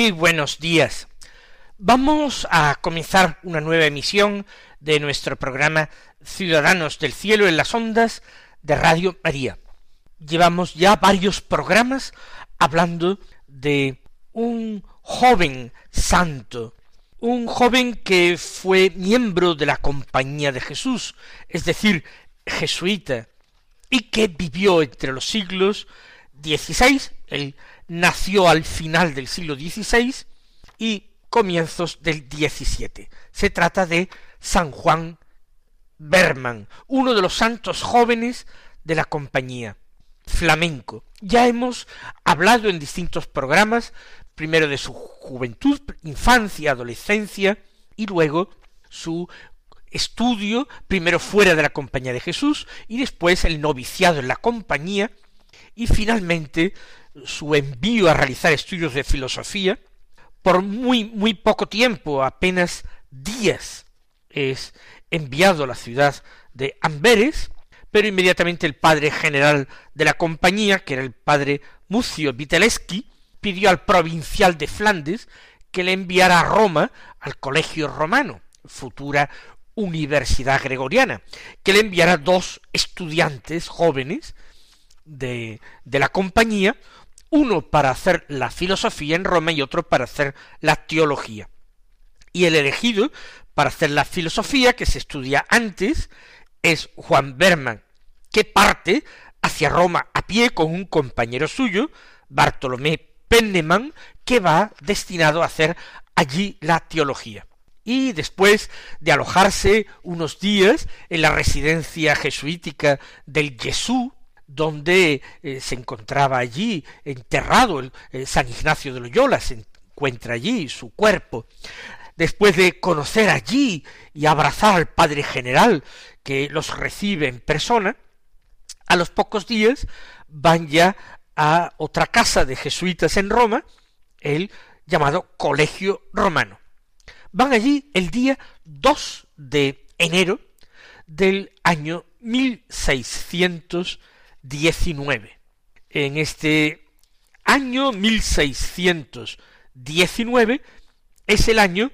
Muy buenos días. Vamos a comenzar una nueva emisión de nuestro programa Ciudadanos del Cielo en las ondas de Radio María. Llevamos ya varios programas hablando de un joven santo, un joven que fue miembro de la Compañía de Jesús, es decir, jesuita, y que vivió entre los siglos XVI, el nació al final del siglo XVI y comienzos del XVII. Se trata de San Juan Berman, uno de los santos jóvenes de la compañía flamenco. Ya hemos hablado en distintos programas, primero de su juventud, infancia, adolescencia, y luego su estudio, primero fuera de la compañía de Jesús, y después el noviciado en la compañía, y finalmente su envío a realizar estudios de filosofía, por muy, muy poco tiempo, apenas días, es enviado a la ciudad de Amberes, pero inmediatamente el padre general de la compañía, que era el padre Mucio Viteleski, pidió al provincial de Flandes que le enviara a Roma al colegio romano, futura universidad gregoriana, que le enviara dos estudiantes jóvenes de, de la compañía, uno para hacer la filosofía en Roma y otro para hacer la teología. Y el elegido para hacer la filosofía, que se estudia antes, es Juan Berman, que parte hacia Roma a pie con un compañero suyo, Bartolomé Penneman, que va destinado a hacer allí la teología. Y después de alojarse unos días en la residencia jesuítica del Jesús, donde eh, se encontraba allí enterrado el, San Ignacio de Loyola, se encuentra allí su cuerpo. Después de conocer allí y abrazar al Padre General que los recibe en persona, a los pocos días van ya a otra casa de jesuitas en Roma, el llamado Colegio Romano. Van allí el día 2 de enero del año 1600 19. En este año 1619 es el año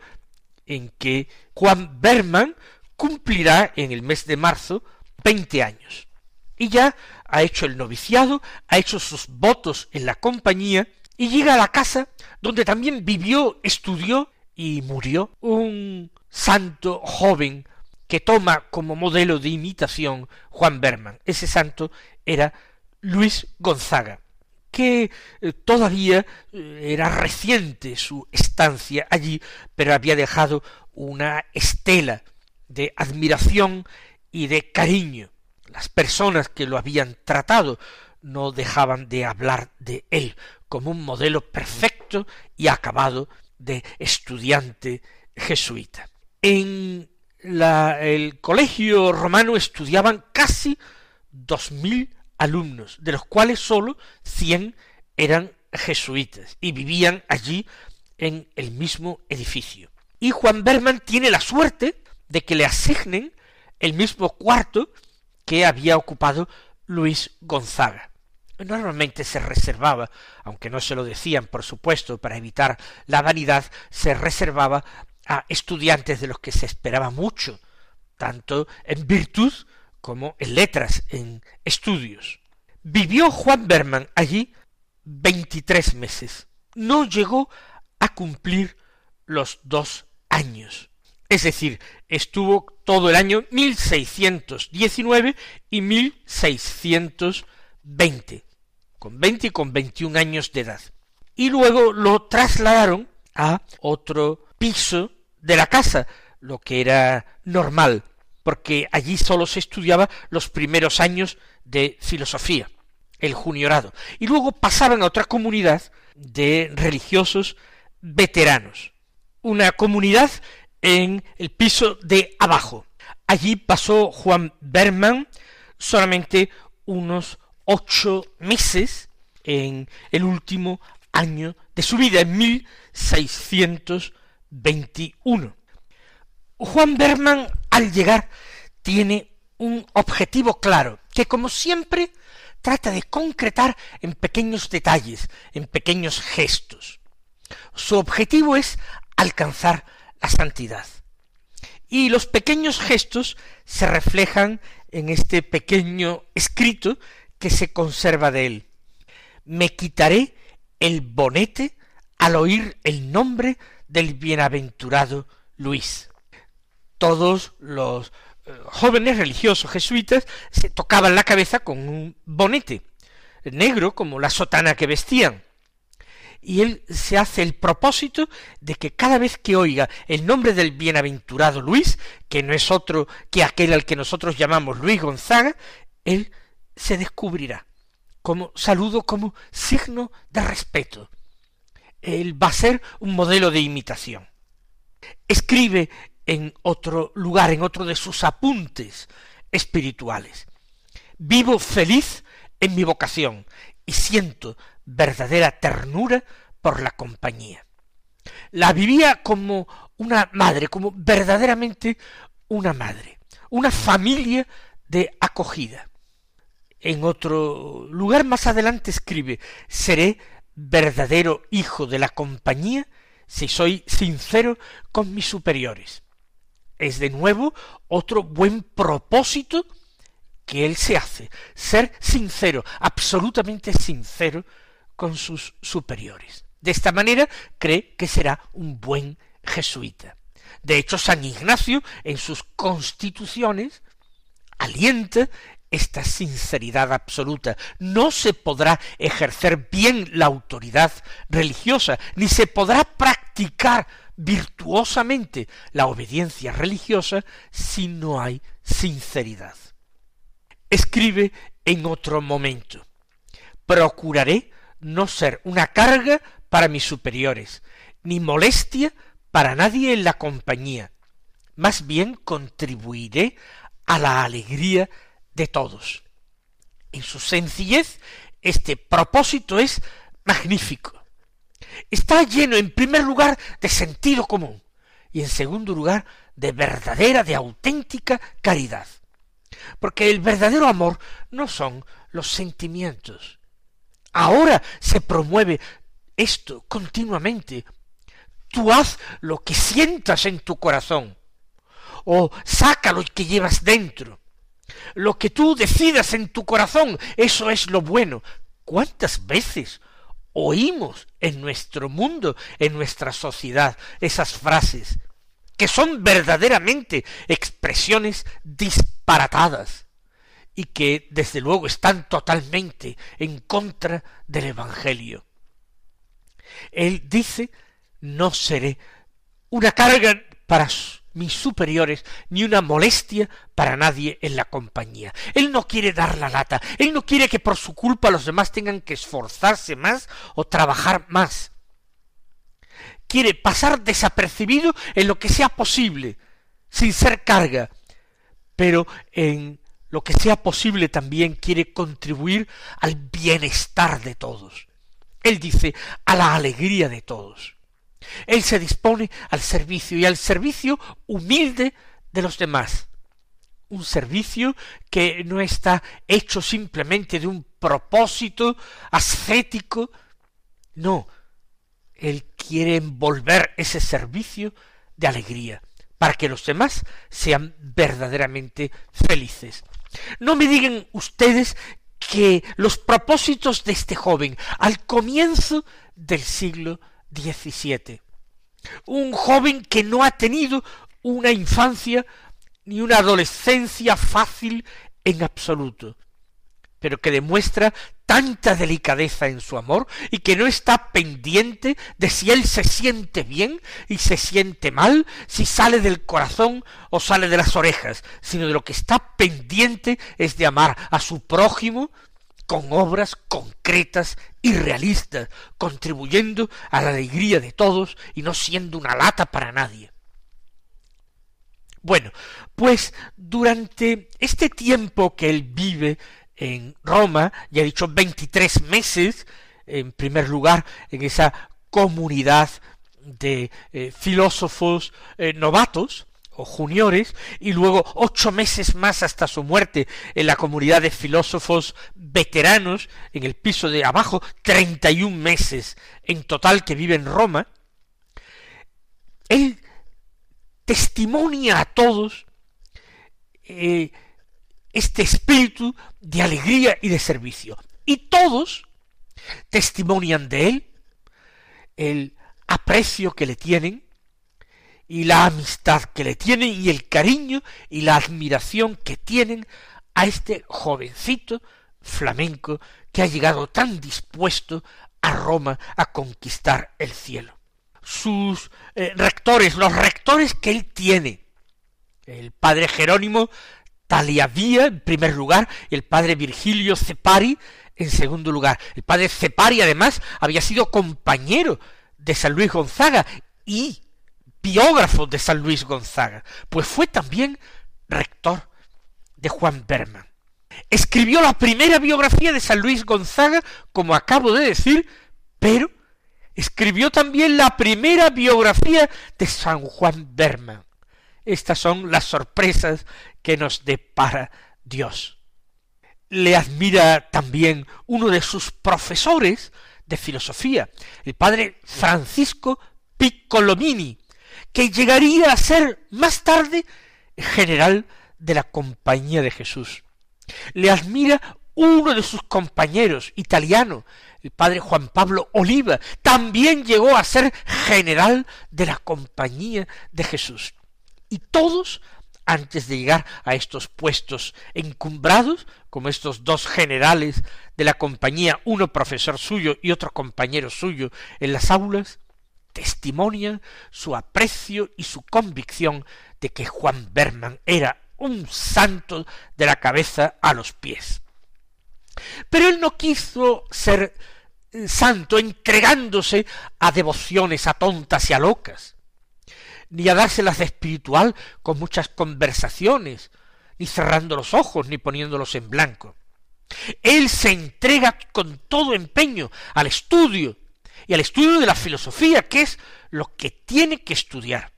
en que Juan Berman cumplirá en el mes de marzo veinte años. Y ya ha hecho el noviciado, ha hecho sus votos en la compañía y llega a la casa donde también vivió, estudió y murió un santo joven que toma como modelo de imitación Juan Berman. Ese santo era Luis Gonzaga, que eh, todavía eh, era reciente su estancia allí, pero había dejado una estela de admiración y de cariño. Las personas que lo habían tratado no dejaban de hablar de él como un modelo perfecto y acabado de estudiante jesuita. En el colegio romano estudiaban casi dos mil alumnos, de los cuales sólo cien eran jesuitas y vivían allí en el mismo edificio. Y Juan Berman tiene la suerte de que le asignen el mismo cuarto que había ocupado Luis Gonzaga. Normalmente se reservaba, aunque no se lo decían, por supuesto, para evitar la vanidad, se reservaba a estudiantes de los que se esperaba mucho, tanto en virtud como en letras, en estudios. Vivió Juan Berman allí veintitrés meses. No llegó a cumplir los dos años. Es decir, estuvo todo el año 1619 y 1620. con 20 y con 21 años de edad. Y luego lo trasladaron a otro piso de la casa, lo que era normal, porque allí solo se estudiaba los primeros años de filosofía, el juniorado, y luego pasaban a otra comunidad de religiosos veteranos, una comunidad en el piso de abajo. Allí pasó Juan Berman solamente unos ocho meses en el último año de su vida, en 1621. Juan Berman, al llegar, tiene un objetivo claro, que como siempre trata de concretar en pequeños detalles, en pequeños gestos. Su objetivo es alcanzar la santidad. Y los pequeños gestos se reflejan en este pequeño escrito que se conserva de él. Me quitaré el bonete al oír el nombre del bienaventurado Luis. Todos los eh, jóvenes religiosos jesuitas se tocaban la cabeza con un bonete negro como la sotana que vestían y él se hace el propósito de que cada vez que oiga el nombre del bienaventurado Luis, que no es otro que aquel al que nosotros llamamos Luis Gonzaga, él se descubrirá como saludo, como signo de respeto. Él va a ser un modelo de imitación. Escribe en otro lugar, en otro de sus apuntes espirituales. Vivo feliz en mi vocación y siento verdadera ternura por la compañía. La vivía como una madre, como verdaderamente una madre, una familia de acogida. En otro lugar más adelante escribe, seré verdadero hijo de la compañía si soy sincero con mis superiores. Es de nuevo otro buen propósito que él se hace, ser sincero, absolutamente sincero con sus superiores. De esta manera cree que será un buen jesuita. De hecho, San Ignacio, en sus constituciones, alienta esta sinceridad absoluta. No se podrá ejercer bien la autoridad religiosa, ni se podrá practicar virtuosamente la obediencia religiosa si no hay sinceridad. Escribe en otro momento, procuraré no ser una carga para mis superiores, ni molestia para nadie en la compañía. Más bien contribuiré a la alegría de todos. En su sencillez, este propósito es magnífico. Está lleno, en primer lugar, de sentido común y, en segundo lugar, de verdadera, de auténtica caridad. Porque el verdadero amor no son los sentimientos, Ahora se promueve esto continuamente. Tú haz lo que sientas en tu corazón, o saca lo que llevas dentro. Lo que tú decidas en tu corazón, eso es lo bueno. ¿Cuántas veces oímos en nuestro mundo, en nuestra sociedad, esas frases que son verdaderamente expresiones disparatadas? y que desde luego están totalmente en contra del Evangelio. Él dice, no seré una carga para mis superiores, ni una molestia para nadie en la compañía. Él no quiere dar la lata, él no quiere que por su culpa los demás tengan que esforzarse más o trabajar más. Quiere pasar desapercibido en lo que sea posible, sin ser carga, pero en lo que sea posible también quiere contribuir al bienestar de todos. Él dice a la alegría de todos. Él se dispone al servicio y al servicio humilde de los demás. Un servicio que no está hecho simplemente de un propósito ascético. No, él quiere envolver ese servicio de alegría para que los demás sean verdaderamente felices. No me digan ustedes que los propósitos de este joven al comienzo del siglo XVII, un joven que no ha tenido una infancia ni una adolescencia fácil en absoluto, pero que demuestra tanta delicadeza en su amor y que no está pendiente de si él se siente bien y se siente mal, si sale del corazón o sale de las orejas, sino de lo que está pendiente es de amar a su prójimo con obras concretas y contribuyendo a la alegría de todos y no siendo una lata para nadie. Bueno, pues durante este tiempo que él vive en Roma, ya he dicho 23 meses, en primer lugar, en esa comunidad de eh, filósofos eh, novatos o juniores, y luego ocho meses más hasta su muerte en la comunidad de filósofos veteranos, en el piso de abajo, treinta y un meses en total que vive en Roma, él testimonia a todos eh, este espíritu de alegría y de servicio. Y todos testimonian de él el aprecio que le tienen y la amistad que le tienen y el cariño y la admiración que tienen a este jovencito flamenco que ha llegado tan dispuesto a Roma a conquistar el cielo. Sus eh, rectores, los rectores que él tiene, el padre Jerónimo Taliavía en primer lugar y el padre Virgilio Cepari en segundo lugar. El padre Cepari además había sido compañero de San Luis Gonzaga y biógrafo de San Luis Gonzaga, pues fue también rector de Juan Berman. Escribió la primera biografía de San Luis Gonzaga, como acabo de decir, pero escribió también la primera biografía de San Juan Berman. Estas son las sorpresas que nos depara Dios. Le admira también uno de sus profesores de filosofía, el padre Francisco Piccolomini, que llegaría a ser más tarde general de la Compañía de Jesús. Le admira uno de sus compañeros, italiano, el padre Juan Pablo Oliva, también llegó a ser general de la Compañía de Jesús. Y todos antes de llegar a estos puestos encumbrados, como estos dos generales de la compañía, uno profesor suyo y otro compañero suyo en las aulas, testimonian su aprecio y su convicción de que Juan Berman era un santo de la cabeza a los pies. Pero él no quiso ser eh, santo entregándose a devociones a tontas y a locas ni a dárselas de espiritual con muchas conversaciones, ni cerrando los ojos, ni poniéndolos en blanco. Él se entrega con todo empeño al estudio, y al estudio de la filosofía, que es lo que tiene que estudiar.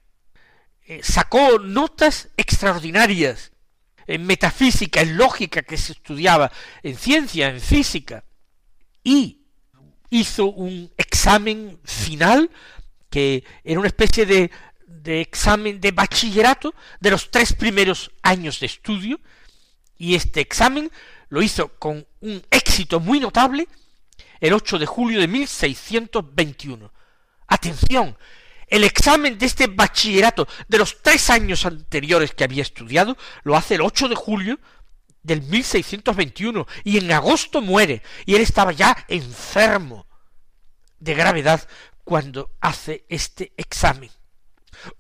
Eh, sacó notas extraordinarias en metafísica, en lógica que se estudiaba, en ciencia, en física, y hizo un examen final que era una especie de de examen de bachillerato de los tres primeros años de estudio, y este examen lo hizo con un éxito muy notable el 8 de julio de 1621. Atención, el examen de este bachillerato de los tres años anteriores que había estudiado lo hace el 8 de julio del 1621 y en agosto muere y él estaba ya enfermo de gravedad cuando hace este examen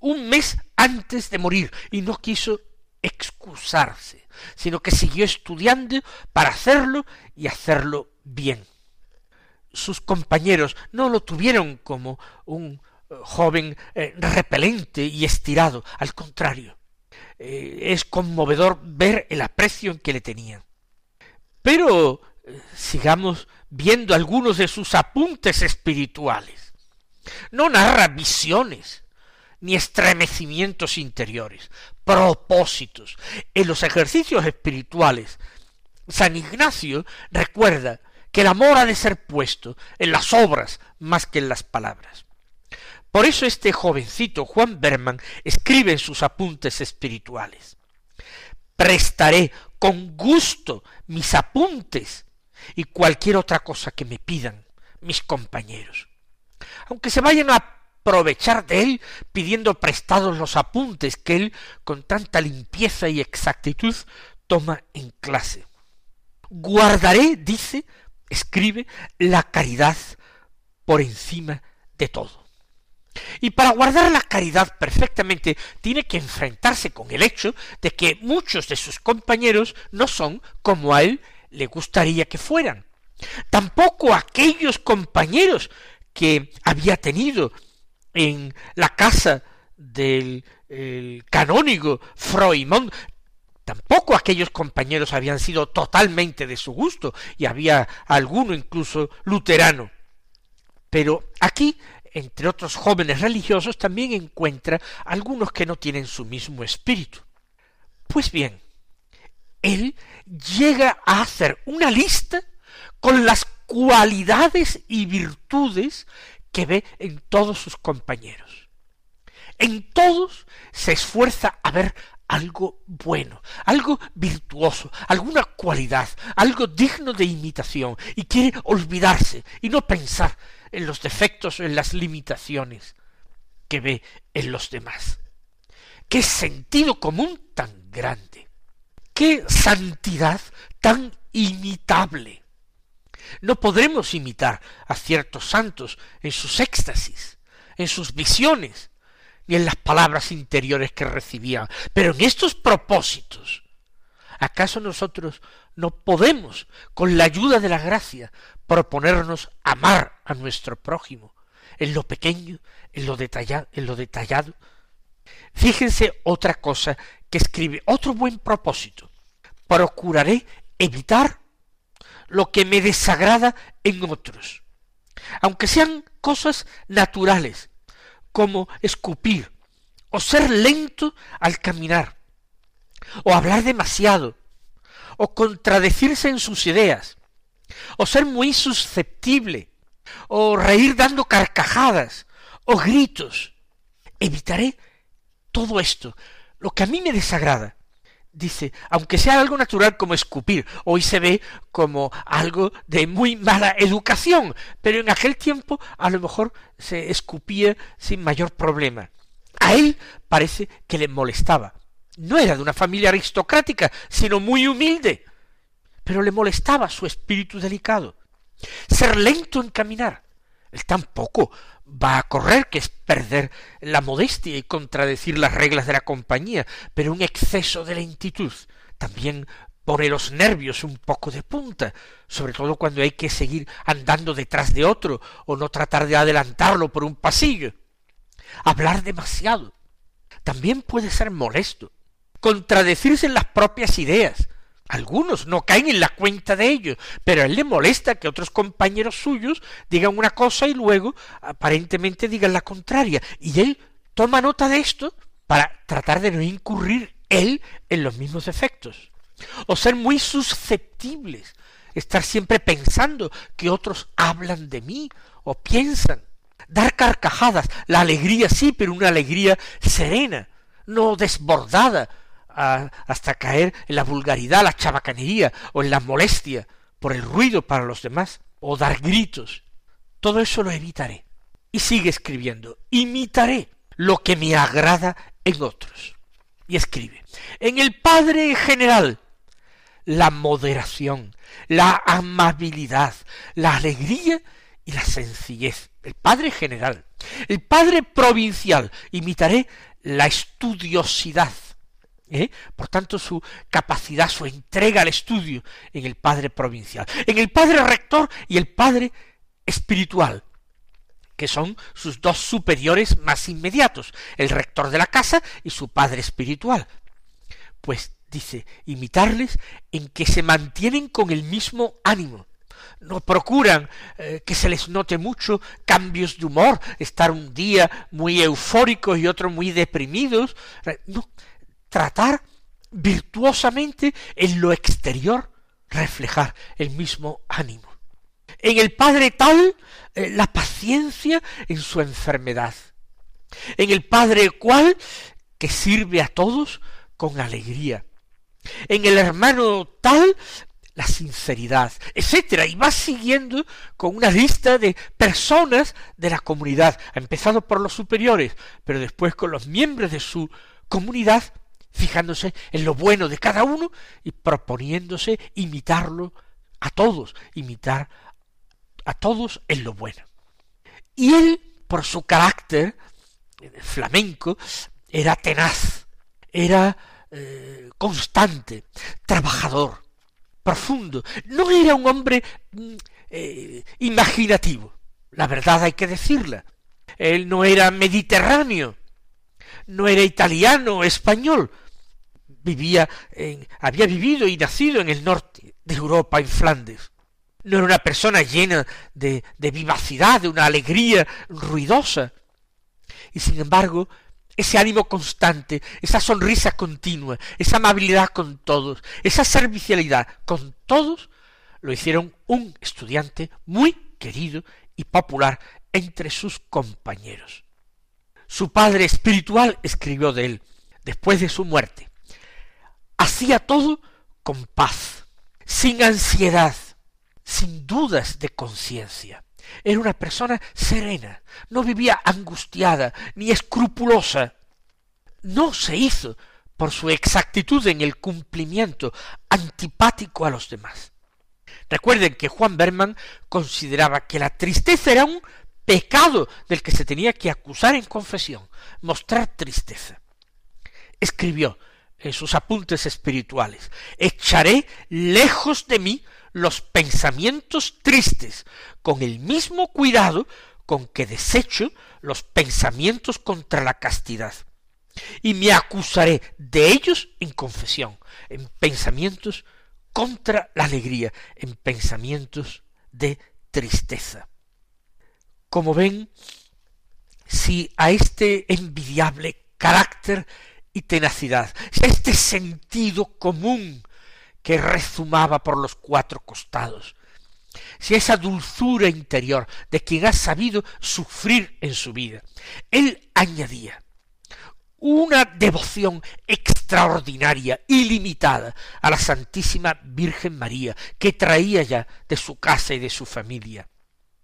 un mes antes de morir y no quiso excusarse, sino que siguió estudiando para hacerlo y hacerlo bien. Sus compañeros no lo tuvieron como un eh, joven eh, repelente y estirado, al contrario, eh, es conmovedor ver el aprecio en que le tenían. Pero sigamos viendo algunos de sus apuntes espirituales. No narra visiones, ni estremecimientos interiores, propósitos. En los ejercicios espirituales, San Ignacio recuerda que el amor ha de ser puesto en las obras más que en las palabras. Por eso este jovencito Juan Berman escribe en sus apuntes espirituales prestaré con gusto mis apuntes y cualquier otra cosa que me pidan mis compañeros. Aunque se vayan a aprovechar de él pidiendo prestados los apuntes que él con tanta limpieza y exactitud toma en clase. Guardaré, dice, escribe la caridad por encima de todo. Y para guardar la caridad perfectamente tiene que enfrentarse con el hecho de que muchos de sus compañeros no son como a él le gustaría que fueran. Tampoco aquellos compañeros que había tenido en la casa del canónigo Froimond, tampoco aquellos compañeros habían sido totalmente de su gusto, y había alguno incluso luterano. Pero aquí entre otros jóvenes religiosos, también encuentra algunos que no tienen su mismo espíritu. Pues bien, él llega a hacer una lista con las cualidades y virtudes que ve en todos sus compañeros. En todos se esfuerza a ver algo bueno, algo virtuoso, alguna cualidad, algo digno de imitación, y quiere olvidarse y no pensar en los defectos, en las limitaciones que ve en los demás. Qué sentido común tan grande, qué santidad tan imitable. No podremos imitar a ciertos santos en sus éxtasis, en sus visiones, ni en las palabras interiores que recibían, pero en estos propósitos, ¿acaso nosotros no podemos, con la ayuda de la gracia, proponernos amar a nuestro prójimo, en lo pequeño, en lo detallado, en lo detallado. Fíjense otra cosa que escribe, otro buen propósito. Procuraré evitar lo que me desagrada en otros, aunque sean cosas naturales, como escupir, o ser lento al caminar, o hablar demasiado, o contradecirse en sus ideas, o ser muy susceptible, o reír dando carcajadas, o gritos. Evitaré todo esto, lo que a mí me desagrada. Dice, aunque sea algo natural como escupir, hoy se ve como algo de muy mala educación, pero en aquel tiempo a lo mejor se escupía sin mayor problema. A él parece que le molestaba no era de una familia aristocrática, sino muy humilde, pero le molestaba su espíritu delicado. Ser lento en caminar. Él tampoco va a correr, que es perder la modestia y contradecir las reglas de la compañía, pero un exceso de lentitud también pone los nervios un poco de punta, sobre todo cuando hay que seguir andando detrás de otro o no tratar de adelantarlo por un pasillo. Hablar demasiado también puede ser molesto contradecirse en las propias ideas. Algunos no caen en la cuenta de ello, pero a él le molesta que otros compañeros suyos digan una cosa y luego aparentemente digan la contraria. Y él toma nota de esto para tratar de no incurrir él en los mismos efectos. O ser muy susceptibles, estar siempre pensando que otros hablan de mí o piensan. Dar carcajadas, la alegría sí, pero una alegría serena, no desbordada, hasta caer en la vulgaridad, la chabacanería o en la molestia por el ruido para los demás o dar gritos. Todo eso lo evitaré. Y sigue escribiendo, imitaré lo que me agrada en otros. Y escribe, en el Padre general, la moderación, la amabilidad, la alegría y la sencillez. El Padre general. El Padre provincial, imitaré la estudiosidad, ¿Eh? Por tanto, su capacidad, su entrega al estudio en el padre provincial, en el padre rector y el padre espiritual, que son sus dos superiores más inmediatos, el rector de la casa y su padre espiritual. Pues dice, imitarles en que se mantienen con el mismo ánimo, no procuran eh, que se les note mucho cambios de humor, estar un día muy eufóricos y otro muy deprimidos, no, tratar virtuosamente en lo exterior reflejar el mismo ánimo. En el Padre tal, eh, la paciencia en su enfermedad. En el Padre cual, que sirve a todos con alegría. En el hermano tal, la sinceridad, etcétera, y va siguiendo con una lista de personas de la comunidad, empezado por los superiores, pero después con los miembros de su comunidad fijándose en lo bueno de cada uno y proponiéndose imitarlo a todos, imitar a todos en lo bueno. Y él, por su carácter flamenco, era tenaz, era eh, constante, trabajador, profundo. No era un hombre mm, eh, imaginativo, la verdad hay que decirla. Él no era mediterráneo, no era italiano o español. Vivía en, había vivido y nacido en el norte de Europa, en Flandes. No era una persona llena de, de vivacidad, de una alegría ruidosa. Y sin embargo, ese ánimo constante, esa sonrisa continua, esa amabilidad con todos, esa servicialidad con todos, lo hicieron un estudiante muy querido y popular entre sus compañeros. Su padre espiritual escribió de él, después de su muerte, hacía todo con paz, sin ansiedad, sin dudas de conciencia. Era una persona serena, no vivía angustiada ni escrupulosa. No se hizo por su exactitud en el cumplimiento antipático a los demás. Recuerden que Juan Berman consideraba que la tristeza era un pecado del que se tenía que acusar en confesión, mostrar tristeza. Escribió sus apuntes espirituales, echaré lejos de mí los pensamientos tristes, con el mismo cuidado con que desecho los pensamientos contra la castidad, y me acusaré de ellos en confesión, en pensamientos contra la alegría, en pensamientos de tristeza. Como ven, si a este envidiable carácter tenacidad, este sentido común que rezumaba por los cuatro costados, si esa dulzura interior de quien ha sabido sufrir en su vida, él añadía una devoción extraordinaria, ilimitada, a la Santísima Virgen María, que traía ya de su casa y de su familia,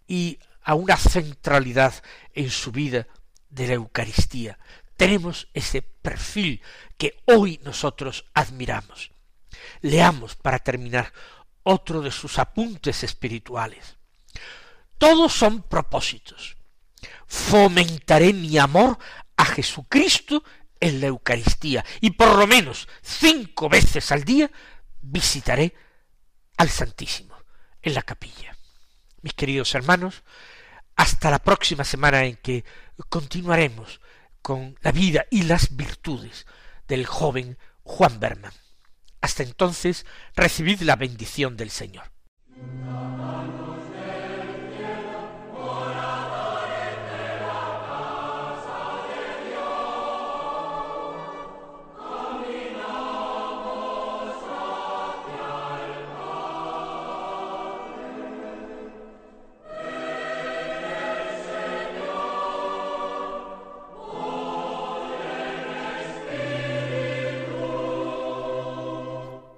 y a una centralidad en su vida de la Eucaristía. Tenemos ese perfil que hoy nosotros admiramos. Leamos para terminar otro de sus apuntes espirituales. Todos son propósitos. Fomentaré mi amor a Jesucristo en la Eucaristía y por lo menos cinco veces al día visitaré al Santísimo en la capilla. Mis queridos hermanos, hasta la próxima semana en que continuaremos con la vida y las virtudes del joven Juan Berman. Hasta entonces, recibid la bendición del Señor.